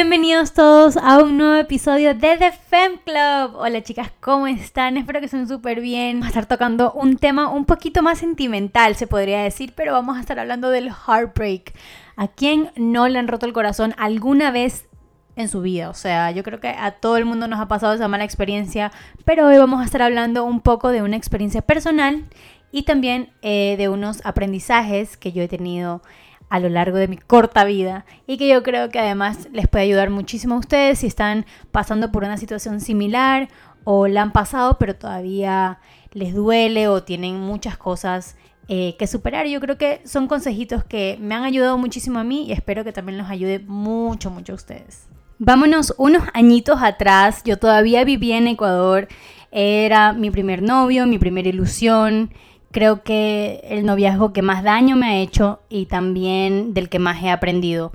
Bienvenidos todos a un nuevo episodio de The Fem Club. Hola chicas, ¿cómo están? Espero que estén súper bien. Vamos a estar tocando un tema un poquito más sentimental, se podría decir, pero vamos a estar hablando del heartbreak. ¿A quién no le han roto el corazón alguna vez en su vida. O sea, yo creo que a todo el mundo nos ha pasado esa mala experiencia, pero hoy vamos a estar hablando un poco de una experiencia personal y también eh, de unos aprendizajes que yo he tenido a lo largo de mi corta vida y que yo creo que además les puede ayudar muchísimo a ustedes si están pasando por una situación similar o la han pasado pero todavía les duele o tienen muchas cosas eh, que superar. Yo creo que son consejitos que me han ayudado muchísimo a mí y espero que también los ayude mucho, mucho a ustedes. Vámonos unos añitos atrás, yo todavía vivía en Ecuador, era mi primer novio, mi primera ilusión, creo que el noviazgo que más daño me ha hecho y también del que más he aprendido.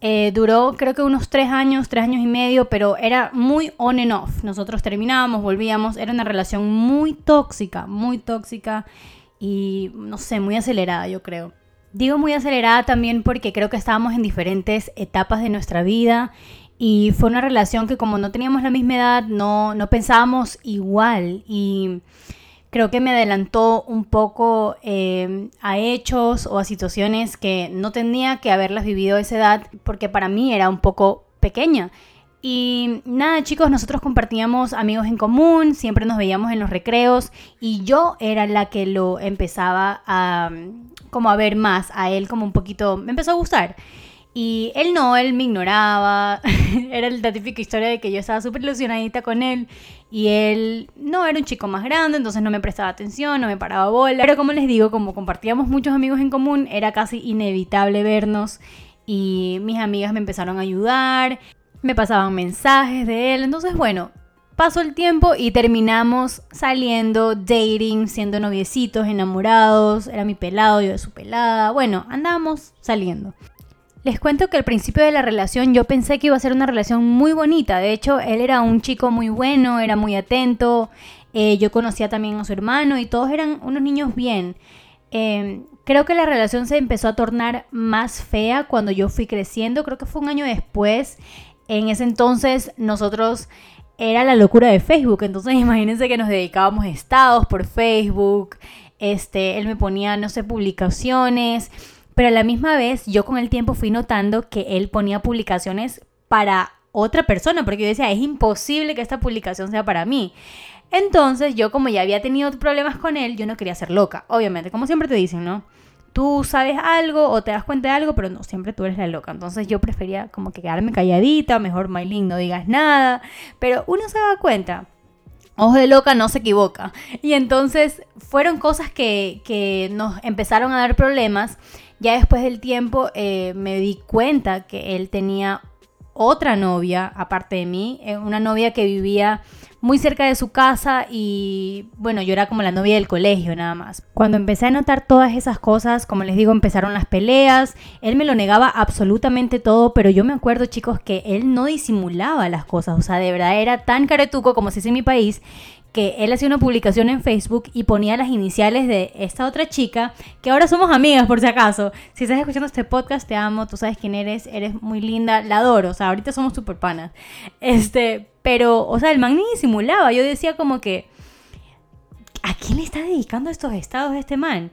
Eh, duró creo que unos tres años, tres años y medio, pero era muy on and off. Nosotros terminábamos, volvíamos, era una relación muy tóxica, muy tóxica y no sé, muy acelerada yo creo. Digo muy acelerada también porque creo que estábamos en diferentes etapas de nuestra vida y fue una relación que como no teníamos la misma edad, no, no pensábamos igual. Y creo que me adelantó un poco eh, a hechos o a situaciones que no tenía que haberlas vivido a esa edad, porque para mí era un poco pequeña. Y nada, chicos, nosotros compartíamos amigos en común, siempre nos veíamos en los recreos y yo era la que lo empezaba a como a ver más, a él como un poquito, me empezó a gustar. Y él no, él me ignoraba. era la típica historia de que yo estaba súper ilusionadita con él. Y él no era un chico más grande, entonces no me prestaba atención, no me paraba bola. Pero como les digo, como compartíamos muchos amigos en común, era casi inevitable vernos. Y mis amigas me empezaron a ayudar, me pasaban mensajes de él. Entonces, bueno, pasó el tiempo y terminamos saliendo, dating, siendo noviecitos, enamorados. Era mi pelado, yo de su pelada. Bueno, andamos saliendo. Les cuento que al principio de la relación yo pensé que iba a ser una relación muy bonita. De hecho, él era un chico muy bueno, era muy atento. Eh, yo conocía también a su hermano y todos eran unos niños bien. Em, creo que la relación se empezó a tornar más fea cuando yo fui creciendo. Creo que fue un año después. En ese entonces nosotros era la locura de Facebook. Entonces imagínense que nos dedicábamos estados por Facebook. Este, él me ponía, no sé, publicaciones pero a la misma vez yo con el tiempo fui notando que él ponía publicaciones para otra persona, porque yo decía, es imposible que esta publicación sea para mí. Entonces yo como ya había tenido problemas con él, yo no quería ser loca, obviamente, como siempre te dicen, ¿no? Tú sabes algo o te das cuenta de algo, pero no, siempre tú eres la loca. Entonces yo prefería como que quedarme calladita, mejor Maylin, no digas nada, pero uno se da cuenta. Ojo de loca no se equivoca. Y entonces fueron cosas que, que nos empezaron a dar problemas ya después del tiempo eh, me di cuenta que él tenía otra novia, aparte de mí, eh, una novia que vivía muy cerca de su casa y bueno, yo era como la novia del colegio nada más. Cuando empecé a notar todas esas cosas, como les digo, empezaron las peleas, él me lo negaba absolutamente todo, pero yo me acuerdo chicos que él no disimulaba las cosas, o sea, de verdad era tan caretuco como se dice en mi país, que él hacía una publicación en Facebook y ponía las iniciales de esta otra chica, que ahora somos amigas por si acaso. Si estás escuchando este podcast, te amo, tú sabes quién eres, eres muy linda, la adoro, o sea, ahorita somos super panas. Este, pero, o sea, el man ni disimulaba, yo decía como que, ¿a quién le está dedicando estos estados este man?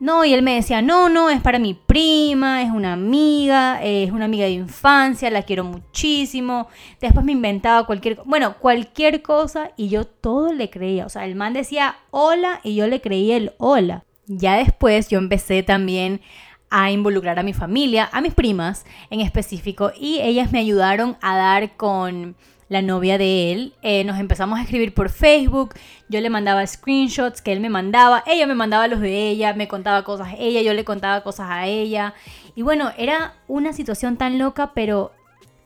No, y él me decía, no, no, es para mi prima, es una amiga, es una amiga de infancia, la quiero muchísimo. Después me inventaba cualquier, bueno, cualquier cosa y yo todo le creía. O sea, el man decía hola y yo le creía el hola. Ya después yo empecé también a involucrar a mi familia, a mis primas en específico, y ellas me ayudaron a dar con la novia de él. Eh, nos empezamos a escribir por Facebook. Yo le mandaba screenshots que él me mandaba. Ella me mandaba los de ella. Me contaba cosas a ella. Yo le contaba cosas a ella. Y bueno, era una situación tan loca, pero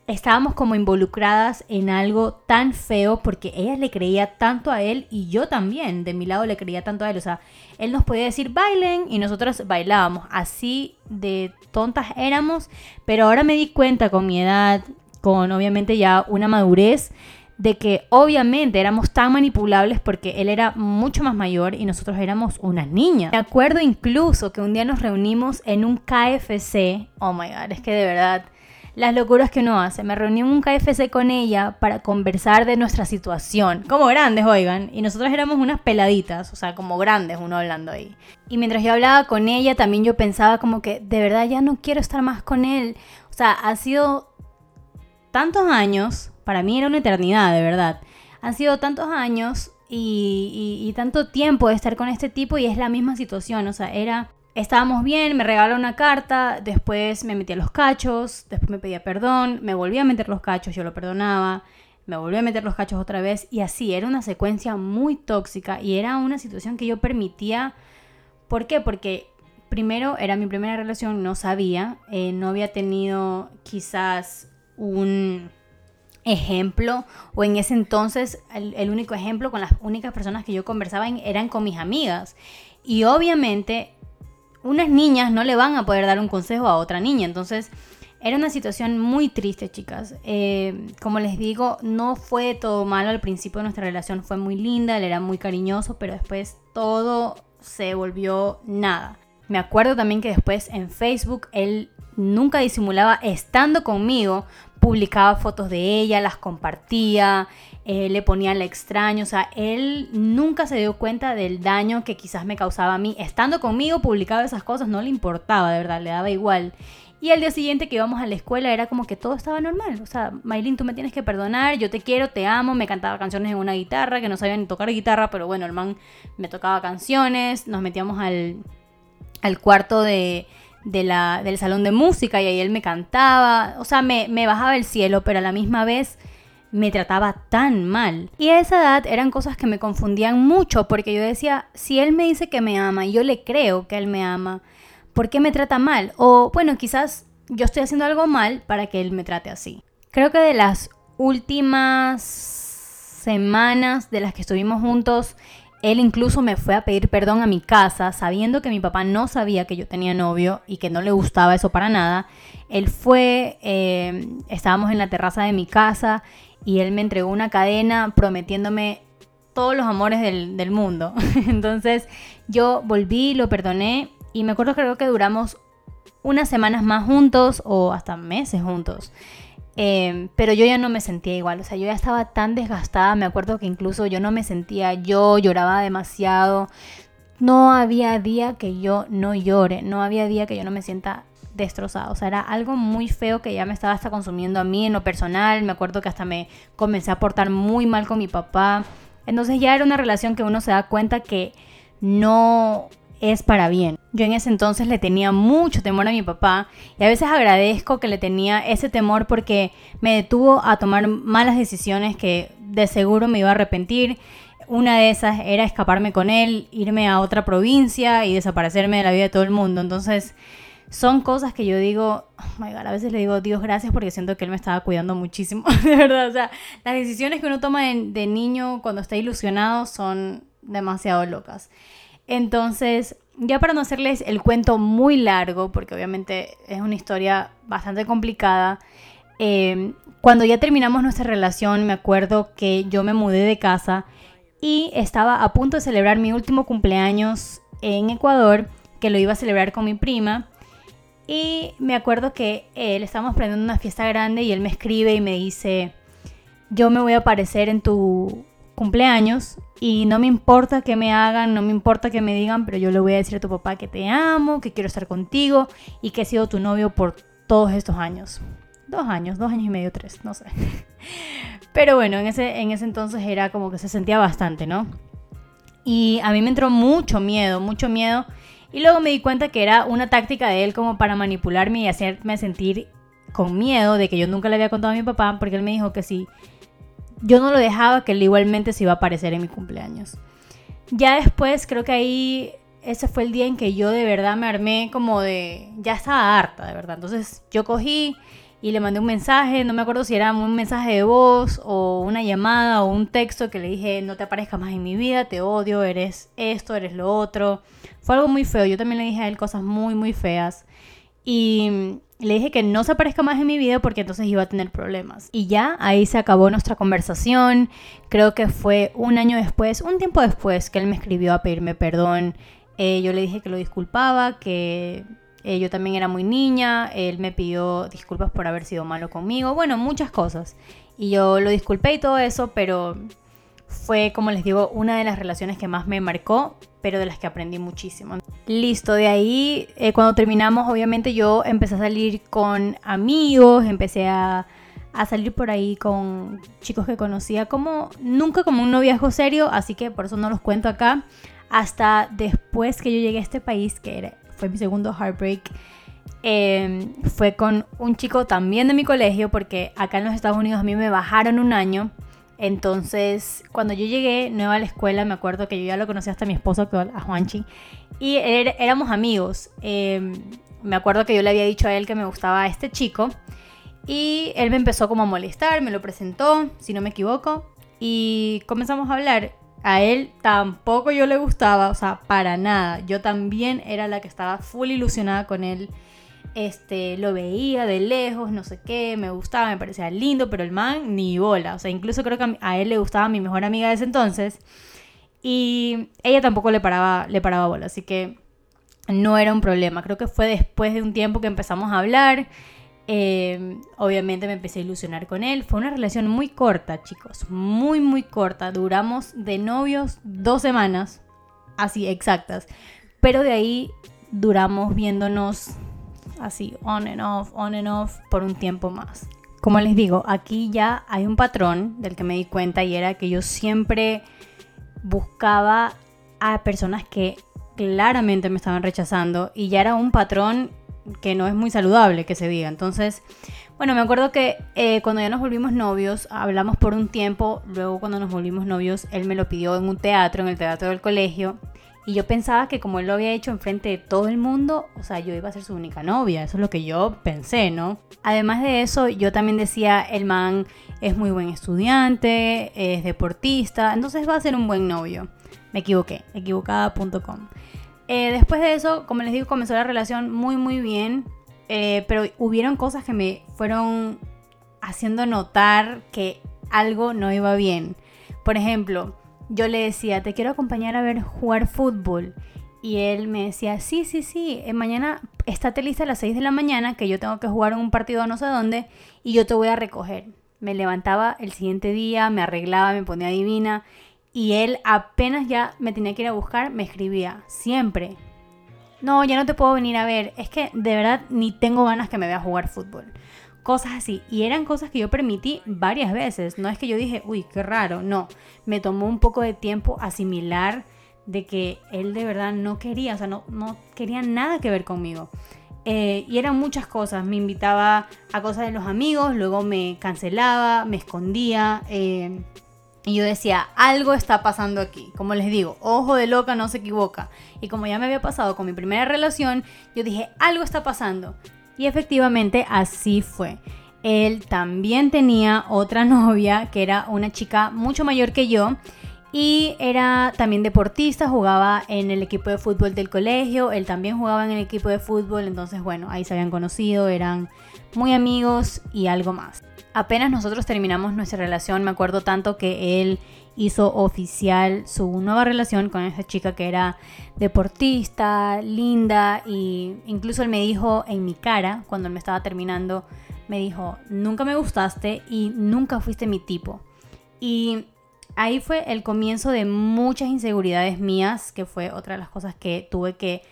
estábamos como involucradas en algo tan feo porque ella le creía tanto a él y yo también, de mi lado le creía tanto a él. O sea, él nos podía decir bailen y nosotros bailábamos. Así de tontas éramos, pero ahora me di cuenta con mi edad con obviamente ya una madurez de que obviamente éramos tan manipulables porque él era mucho más mayor y nosotros éramos unas niñas. Me acuerdo incluso que un día nos reunimos en un KFC. Oh my god, es que de verdad las locuras que uno hace. Me reuní en un KFC con ella para conversar de nuestra situación. Como grandes, oigan. Y nosotros éramos unas peladitas, o sea, como grandes uno hablando ahí. Y mientras yo hablaba con ella, también yo pensaba como que de verdad ya no quiero estar más con él. O sea, ha sido tantos años, para mí era una eternidad, de verdad. Han sido tantos años y, y, tanto tiempo de estar con este tipo y es la misma situación. O sea, era estábamos bien, me regaló una carta, después me metí a los cachos, después me pedía perdón, me volví a meter los cachos, yo lo perdonaba, me volví a meter los cachos otra vez y así, era una secuencia muy tóxica y era una situación que yo permitía. ¿Por qué? Porque primero era mi primera relación, no sabía, eh, no había tenido quizás un ejemplo o en ese entonces el, único ejemplo con las únicas personas que yo conversaba eran con mis amigas y obviamente unas niñas no le van a poder dar un consejo a otra niña. Entonces, era una situación muy triste, chicas. Eh, como les digo, no fue todo malo al principio de nuestra relación, fue muy linda, él era muy cariñoso, pero después todo se volvió nada. Me acuerdo también que después en Facebook él nunca disimulaba estando conmigo, publicaba fotos de ella, las compartía, eh, le ponía al extraño, o sea, él nunca se dio cuenta del daño que quizás me causaba a mí. Estando conmigo, publicaba esas cosas, no le importaba, de verdad, le daba igual. Y al día siguiente que íbamos a la escuela era como que todo estaba normal. O sea, Maylin, tú me tienes que perdonar, yo te quiero, te amo. Me cantaba canciones en una guitarra, que no sabía ni tocar guitarra, pero bueno, el man me tocaba canciones. Nos metíamos al, al cuarto de, del salón de música y ahí él me cantaba, o sea, me, me bajaba el cielo, pero a la misma vez me trataba tan mal. Y a esa edad eran cosas que me confundían mucho porque yo decía, si él me dice que me ama y yo le creo que él me ama, ¿por qué me trata mal? O bueno, quizás yo estoy haciendo algo mal para que él me trate así. Creo que de las últimas semanas de las que estuvimos juntos, él incluso me fue a pedir perdón a mi casa, sabiendo que mi papá no sabía que yo tenía novio y que no le gustaba eso para nada. Él fue, eh, estábamos en la terraza de mi casa y él me entregó una cadena prometiéndome todos los amores del, mundo. Entonces yo volví, lo perdoné y me acuerdo creo que duramos unas semanas más juntos o hasta meses juntos. Em, pero yo ya no me sentía igual, o sea, yo ya estaba tan desgastada, me acuerdo que incluso yo no me sentía yo, lloraba demasiado. No había día que yo no llore, no había día que yo no me sienta destrozada, o sea, era algo muy feo que ya me estaba hasta consumiendo a mí en lo personal, me acuerdo que hasta me comencé a portar muy mal con mi papá. Entonces ya era una relación que uno se da cuenta que no es para bien. Yo en ese entonces le tenía mucho temor a mi papá y a veces agradezco que le tenía ese temor porque me detuvo a tomar malas decisiones que de seguro me iba a arrepentir. Una de esas era escaparme con él, irme a otra provincia y desaparecerme de la vida de todo el mundo. Entonces, son cosas que yo digo, oh my God, a veces le digo Dios gracias porque siento que él me estaba cuidando muchísimo, de verdad. O sea, las decisiones que uno toma de, de niño cuando está ilusionado son demasiado locas. Entonces, ya para no hacerles el cuento muy largo, porque obviamente es una historia bastante complicada, em, cuando ya terminamos nuestra relación, me acuerdo que yo me mudé de casa y estaba a punto de celebrar mi último cumpleaños en Ecuador, que lo iba a celebrar con mi prima. Y me acuerdo que él estábamos planeando una fiesta grande y él me escribe y me dice, yo me voy a aparecer en tu cumpleaños y no me importa que me hagan, no me importa que me digan, pero yo le voy a decir a tu papá que te amo, que quiero estar contigo y que he sido tu novio por todos estos años. Dos años, dos años y medio, tres, no sé. Pero bueno, en ese, en ese entonces era como que se sentía bastante, ¿no? Y a mí me entró mucho miedo, mucho miedo. Y luego me di cuenta que era una táctica de él como para manipularme y hacerme sentir con miedo de que yo nunca le había contado a mi papá, porque él me dijo que si yo no lo dejaba que él igualmente se iba a aparecer en mi cumpleaños. Ya después creo que ahí ese fue el día en que yo de verdad me armé como de, ya estaba harta, de verdad. Entonces yo cogí y le mandé un mensaje, no me acuerdo si era un mensaje de voz o una llamada o un texto que le dije, no te aparezcas más en mi vida, te odio, eres esto, eres lo otro. Fue algo muy feo, yo también le dije a él cosas muy, muy feas. Y le dije que no se aparezca más en mi vida porque entonces iba a tener problemas. Y ya ahí se acabó nuestra conversación. Creo que fue un año después, un tiempo después, que él me escribió a pedirme perdón. Eh, yo le dije que lo disculpaba, que eh, yo también era muy niña, él me pidió disculpas por haber sido malo conmigo, bueno, muchas cosas. Y yo lo disculpé y todo eso, pero fue, como les digo, una de las relaciones que más me marcó, pero de las que aprendí muchísimo. Listo, de ahí, eh, cuando terminamos, obviamente yo empecé a salir con amigos, empecé a, a, salir por ahí con chicos que conocía como, nunca como un noviazgo serio, así que por eso no los cuento acá, hasta después que yo llegué a este país, que fue mi segundo heartbreak. Eh, fue con un chico también de mi colegio, porque acá en los Estados Unidos a mí me bajaron un año entonces, cuando yo llegué nueva a la escuela, me acuerdo que yo ya lo conocí hasta mi esposo, a Juanchi, y éramos amigos. Em, me acuerdo que yo le había dicho a él que me gustaba este chico, y él me empezó como a molestar, me lo presentó, si no me equivoco, y comenzamos a hablar. A él tampoco yo le gustaba, o sea, para nada. Yo también era la que estaba full ilusionada con él este, lo veía de lejos, no sé qué, me gustaba, me parecía lindo, pero el man ni bola. O sea, incluso creo que a él le gustaba mi mejor amiga de ese entonces. Y ella tampoco le paraba, le paraba bola, así que no era un problema. Creo que fue después de un tiempo que empezamos a hablar. Eh, obviamente me empecé a ilusionar con él. Fue una relación muy corta, chicos. Muy, muy corta. Duramos de novios dos semanas. Así, exactas. Pero de ahí duramos viéndonos así on and off, on and off por un tiempo más. Como les digo, aquí ya hay un patrón del que me di cuenta y era que yo siempre buscaba a personas que claramente me estaban rechazando y ya era un patrón que no es muy saludable que se diga. Entonces, bueno, me acuerdo que eh, cuando ya nos volvimos novios, hablamos por un tiempo, luego cuando nos volvimos novios, él me lo pidió en un teatro, en el teatro del colegio, y yo pensaba que como él lo había hecho enfrente de todo el mundo, o sea, yo iba a ser su única novia. Eso es lo que yo pensé, ¿no? Además de eso, yo también decía, el man es muy buen estudiante, es deportista, entonces va a ser un buen novio. Me equivoqué, equivocada.com. Eh, después de eso, como les digo, comenzó la relación muy, muy bien. Eh, pero hubieron cosas que me fueron haciendo notar que algo no iba bien. Por ejemplo, yo le decía, te quiero acompañar a ver jugar fútbol. Y él me decía, sí, sí, sí, eh, mañana estate lista a las 6 de la mañana, que yo tengo que jugar un partido no sé dónde, y yo te voy a recoger. Me levantaba el siguiente día, me arreglaba, me ponía divina, y él apenas ya me tenía que ir a buscar, me escribía, siempre. No, ya no te puedo venir a ver, es que de verdad ni tengo ganas que me vea jugar fútbol cosas así. Y eran cosas que yo permití varias veces. No es que yo dije, uy, qué raro. No, me tomó un poco de tiempo asimilar de que él de verdad no quería, o sea, no, no quería nada que ver conmigo. Eh, y eran muchas cosas. Me invitaba a cosas de los amigos, luego me cancelaba, me escondía. Eh, y yo decía, algo está pasando aquí. Como les digo, ojo de loca no se equivoca. Y como ya me había pasado con mi primera relación, yo dije, algo está pasando. Y efectivamente así fue. Él también tenía otra novia que era una chica mucho mayor que yo y era también deportista, jugaba en el equipo de fútbol del colegio, él también jugaba en el equipo de fútbol, entonces bueno, ahí se habían conocido, eran muy amigos y algo más. Apenas nosotros terminamos nuestra relación, me acuerdo tanto que él hizo oficial su nueva relación con esa chica que era deportista, linda y incluso él me dijo en mi cara cuando me estaba terminando, me dijo, nunca me gustaste y nunca fuiste mi tipo. Y ahí fue el comienzo de muchas inseguridades mías, que fue otra de las cosas que tuve que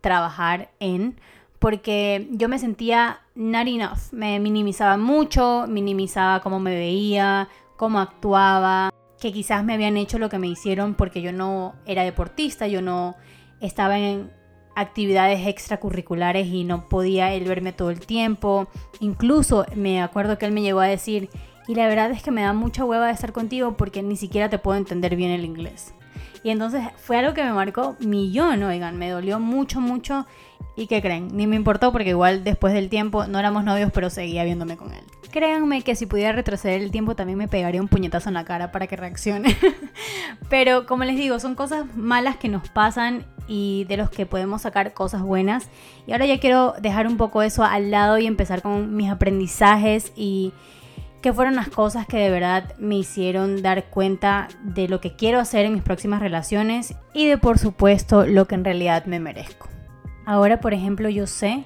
trabajar en, porque yo me sentía not enough, me minimizaba mucho, minimizaba cómo me veía, cómo actuaba que quizás me habían hecho lo que me hicieron porque yo no era deportista, yo no estaba en actividades extracurriculares y no podía él verme todo el tiempo. Incluso me acuerdo que él me llegó a decir, y la verdad es que me da mucha hueva de estar contigo porque ni siquiera te puedo entender bien el inglés. Y entonces fue algo que me marcó millón, oigan, me dolió mucho, mucho. ¿Y qué creen? Ni me importó porque igual después del tiempo no éramos novios, pero seguía viéndome con él. Créanme que si pudiera retroceder el tiempo también me pegaría un puñetazo en la cara para que reaccione. Pero como les digo, son cosas malas que nos pasan y de los que podemos sacar cosas buenas. Y ahora ya quiero dejar un poco eso al lado y empezar con mis aprendizajes y qué fueron las cosas que de verdad me hicieron dar cuenta de lo que quiero hacer en mis próximas relaciones y de por supuesto lo que en realidad me merezco. Ahora, por ejemplo, yo sé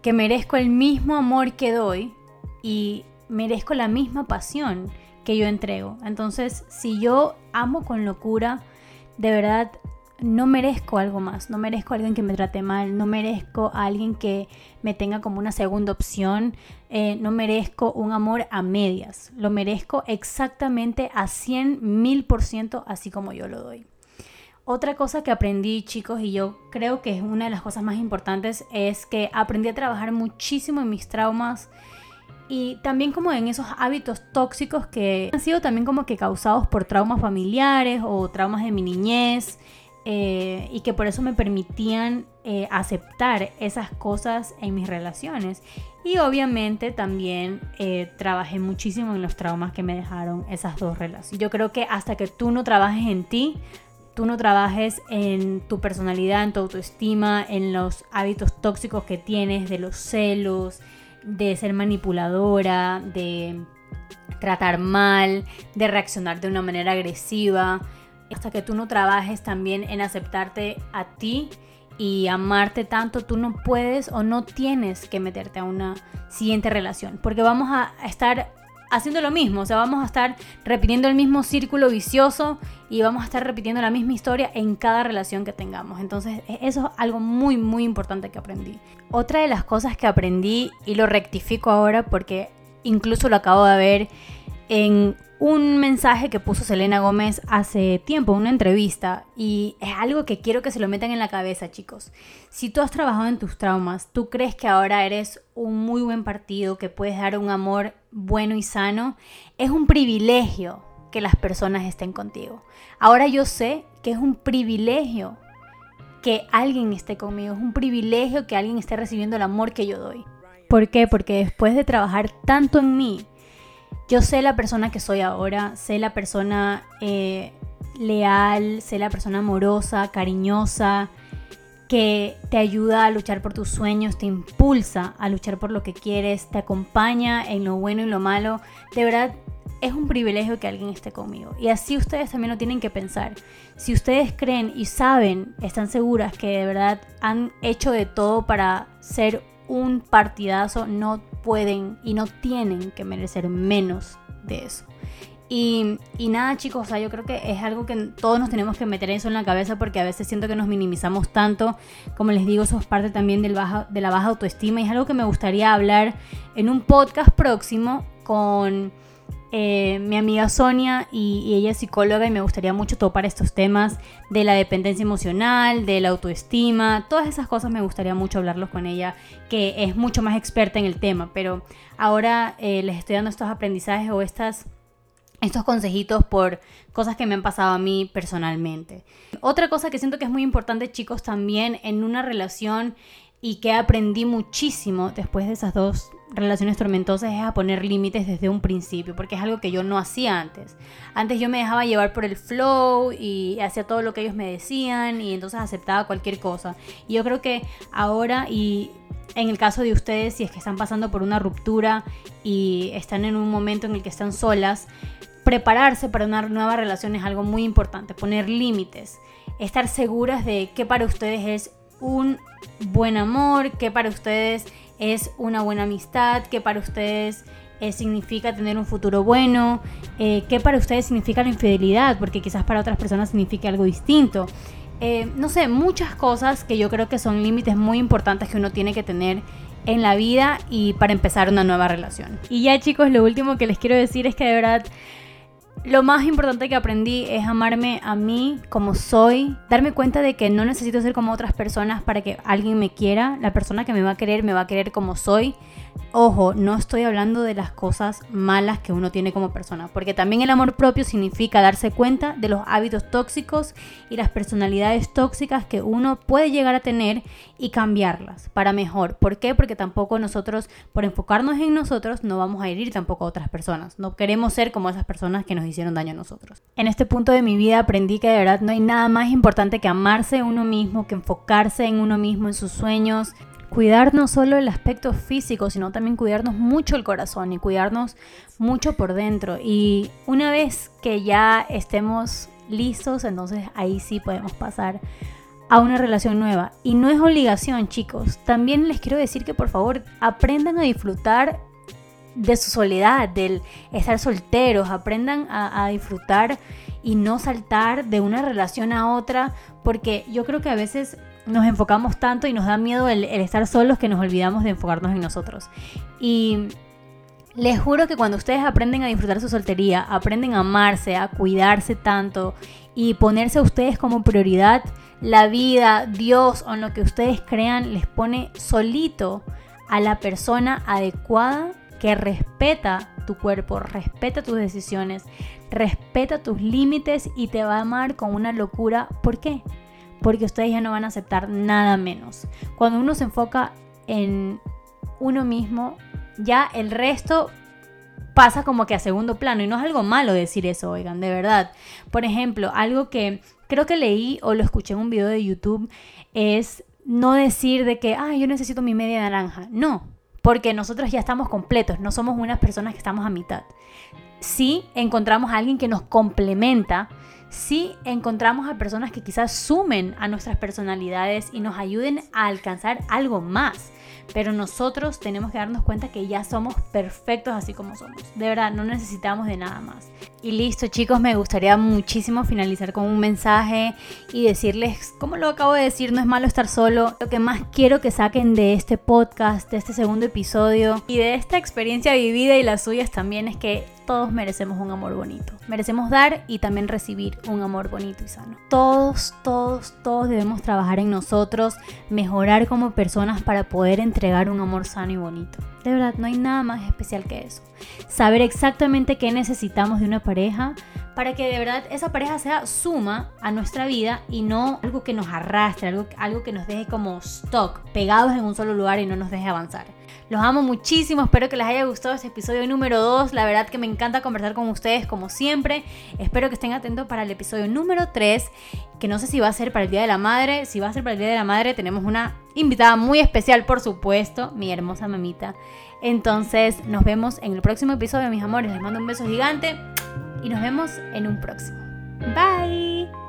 que merezco el mismo amor que doy y merezco la misma pasión que yo entrego. Entonces, si yo amo con locura, de verdad no merezco algo más, no merezco a alguien que me trate mal, no merezco a alguien que me tenga como una segunda opción, eh, no merezco un amor a medias, lo merezco exactamente a 100 mil por ciento así como yo lo doy. Otra cosa que aprendí chicos y yo creo que es una de las cosas más importantes es que aprendí a trabajar muchísimo en mis traumas y también como en esos hábitos tóxicos que han sido también como que causados por traumas familiares o traumas de mi niñez eh, y que por eso me permitían eh, aceptar esas cosas en mis relaciones. Y obviamente también eh, trabajé muchísimo en los traumas que me dejaron esas dos relaciones. Yo creo que hasta que tú no trabajes en ti, tú no trabajes en tu personalidad, en tu autoestima, en los hábitos tóxicos que tienes, de los celos, de ser manipuladora, de tratar mal, de reaccionar de una manera agresiva. Hasta que tú no trabajes también en aceptarte a ti y amarte tanto, tú no puedes o no tienes que meterte a una siguiente relación, porque vamos a estar haciendo lo mismo, o sea, vamos a estar repitiendo el mismo círculo vicioso y vamos a estar repitiendo la misma historia en cada relación que tengamos. Entonces, e-, eso es algo muy, muy importante que aprendí. Otra de las cosas que aprendí, y lo rectifico ahora porque incluso lo acabo de ver en un mensaje que puso Selena Gómez hace tiempo, una entrevista, y es algo que quiero que se lo metan en la cabeza, chicos. Si tú has trabajado en tus traumas, tú crees que ahora eres un muy buen partido, que puedes dar un amor bueno y sano, es un privilegio que las personas estén contigo. Ahora yo sé que es un privilegio que alguien esté conmigo, es un privilegio que alguien esté recibiendo el amor que yo doy. ¿Por qué? Porque después de trabajar tanto en mí, yo sé la persona que soy ahora, sé la persona eh, leal, sé la persona amorosa, cariñosa, que te ayuda a luchar por tus sueños, te impulsa a luchar por lo que quieres, te acompaña en lo bueno y lo malo. De verdad, es un privilegio que alguien esté conmigo. Y así ustedes también lo tienen que pensar. Si ustedes creen y saben, están seguras que de verdad han hecho de todo para ser un partidazo, no pueden y no tienen que merecer menos de eso. Y, nada chicos, o sea, yo creo que es algo que todos nos tenemos que meter eso en la cabeza porque a veces siento que nos minimizamos tanto. Como les digo, eso es parte también de la baja autoestima y es algo que me gustaría hablar en un podcast próximo con eh, mi amiga Sonia y, ella es psicóloga y me gustaría mucho topar estos temas de la dependencia emocional, de la autoestima, todas esas cosas me gustaría mucho hablarlos con ella, que es mucho más experta en el tema, pero ahora eh, les estoy dando estos aprendizajes o estas, estos consejitos por cosas que me han pasado a mí personalmente. Otra cosa que siento que es muy importante chicos también en una relación y que aprendí muchísimo después de esas dos relaciones tormentosas es a poner límites desde un principio, porque es algo que yo no hacía antes. Antes yo me dejaba llevar por el flow y hacía todo lo que ellos me decían y entonces aceptaba cualquier cosa. Y yo creo que ahora y en el caso de ustedes, si es que están pasando por una ruptura y están en un momento en el que están solas, prepararse para una nueva relación es algo muy importante, poner límites, estar seguras de qué para ustedes es un buen amor, que para ustedes es una buena amistad, que para ustedes eh, significa tener un futuro bueno, eh, que para ustedes significa la infidelidad, porque quizás para otras personas signifique algo distinto. Eh, no sé, muchas cosas que yo creo que son límites muy importantes que uno tiene que tener en la vida y para empezar una nueva relación. Y ya chicos, lo último que les quiero decir es que de verdad lo más importante que aprendí es amarme a mí como soy, darme cuenta de que no necesito ser como otras personas para que alguien me quiera, la persona que me va a querer me va a querer como soy Ojo, no estoy hablando de las cosas malas que uno tiene como persona, porque también el amor propio significa darse cuenta de los hábitos tóxicos y las personalidades tóxicas que uno puede llegar a tener y cambiarlas para mejor. ¿Por qué? Porque tampoco nosotros, por enfocarnos en nosotros, no vamos a herir tampoco a otras personas. No queremos ser como esas personas que nos hicieron daño a nosotros. En este punto de mi vida aprendí que de verdad no hay nada más importante que amarse uno mismo, que enfocarse en uno mismo, en sus sueños, cuidar no solo el aspecto físico, sino también cuidarnos mucho el corazón y cuidarnos mucho por dentro. Y una vez que ya estemos listos, entonces ahí sí podemos pasar a una relación nueva. Y no es obligación, chicos. También les quiero decir que por favor aprendan a disfrutar de su soledad, del estar solteros, aprendan a, disfrutar y no saltar de una relación a otra, porque yo creo que a veces nos enfocamos tanto y nos da miedo el, estar solos que nos olvidamos de enfocarnos en nosotros. Y les juro que cuando ustedes aprenden a disfrutar su soltería, aprenden a amarse, a cuidarse tanto y ponerse a ustedes como prioridad, la vida, Dios o lo que ustedes crean les pone solito a la persona adecuada que respeta tu cuerpo, respeta tus decisiones, respeta tus límites y te va a amar con una locura. ¿Por qué? Porque ustedes ya no van a aceptar nada menos. Cuando uno se enfoca en uno mismo, ya el resto pasa como que a segundo plano. Y no es algo malo decir eso, oigan, de verdad. Por ejemplo, algo que creo que leí o lo escuché en un video de YouTube es no decir de que, ah, yo necesito mi media naranja. No, porque nosotros ya estamos completos, no somos unas personas que estamos a mitad. Si encontramos a alguien que nos complementa, si encontramos a personas que quizás sumen a nuestras personalidades y nos ayuden a alcanzar algo más. Pero nosotros tenemos que darnos cuenta que ya somos perfectos así como somos. De verdad, no necesitamos de nada más. Y listo chicos, me gustaría muchísimo finalizar con un mensaje y decirles, como lo acabo de decir, no es malo estar solo. Lo que más quiero que saquen de este podcast, de este segundo episodio y de esta experiencia vivida y las suyas también es que todos merecemos un amor bonito. Merecemos dar y también recibir un amor bonito y sano. Todos, todos, todos debemos trabajar en nosotros, mejorar como personas para poder entregar un amor sano y bonito. De verdad, no hay nada más especial que eso. Saber exactamente qué necesitamos de una pareja para que de verdad esa pareja sea suma a nuestra vida y no algo que nos arrastre, algo, algo que nos deje como stock, pegados en un solo lugar y no nos deje avanzar. Los amo muchísimo, espero que les haya gustado este episodio número 2. La verdad que me encanta conversar con ustedes como siempre. Espero que estén atentos para el episodio número 3, que no sé si va a ser para el Día de la Madre. Si va a ser para el Día de la Madre, tenemos una invitada muy especial, por supuesto, mi hermosa mamita. Entonces, nos vemos en el próximo episodio, mis amores. Les mando un beso gigante y nos vemos en un próximo. Bye.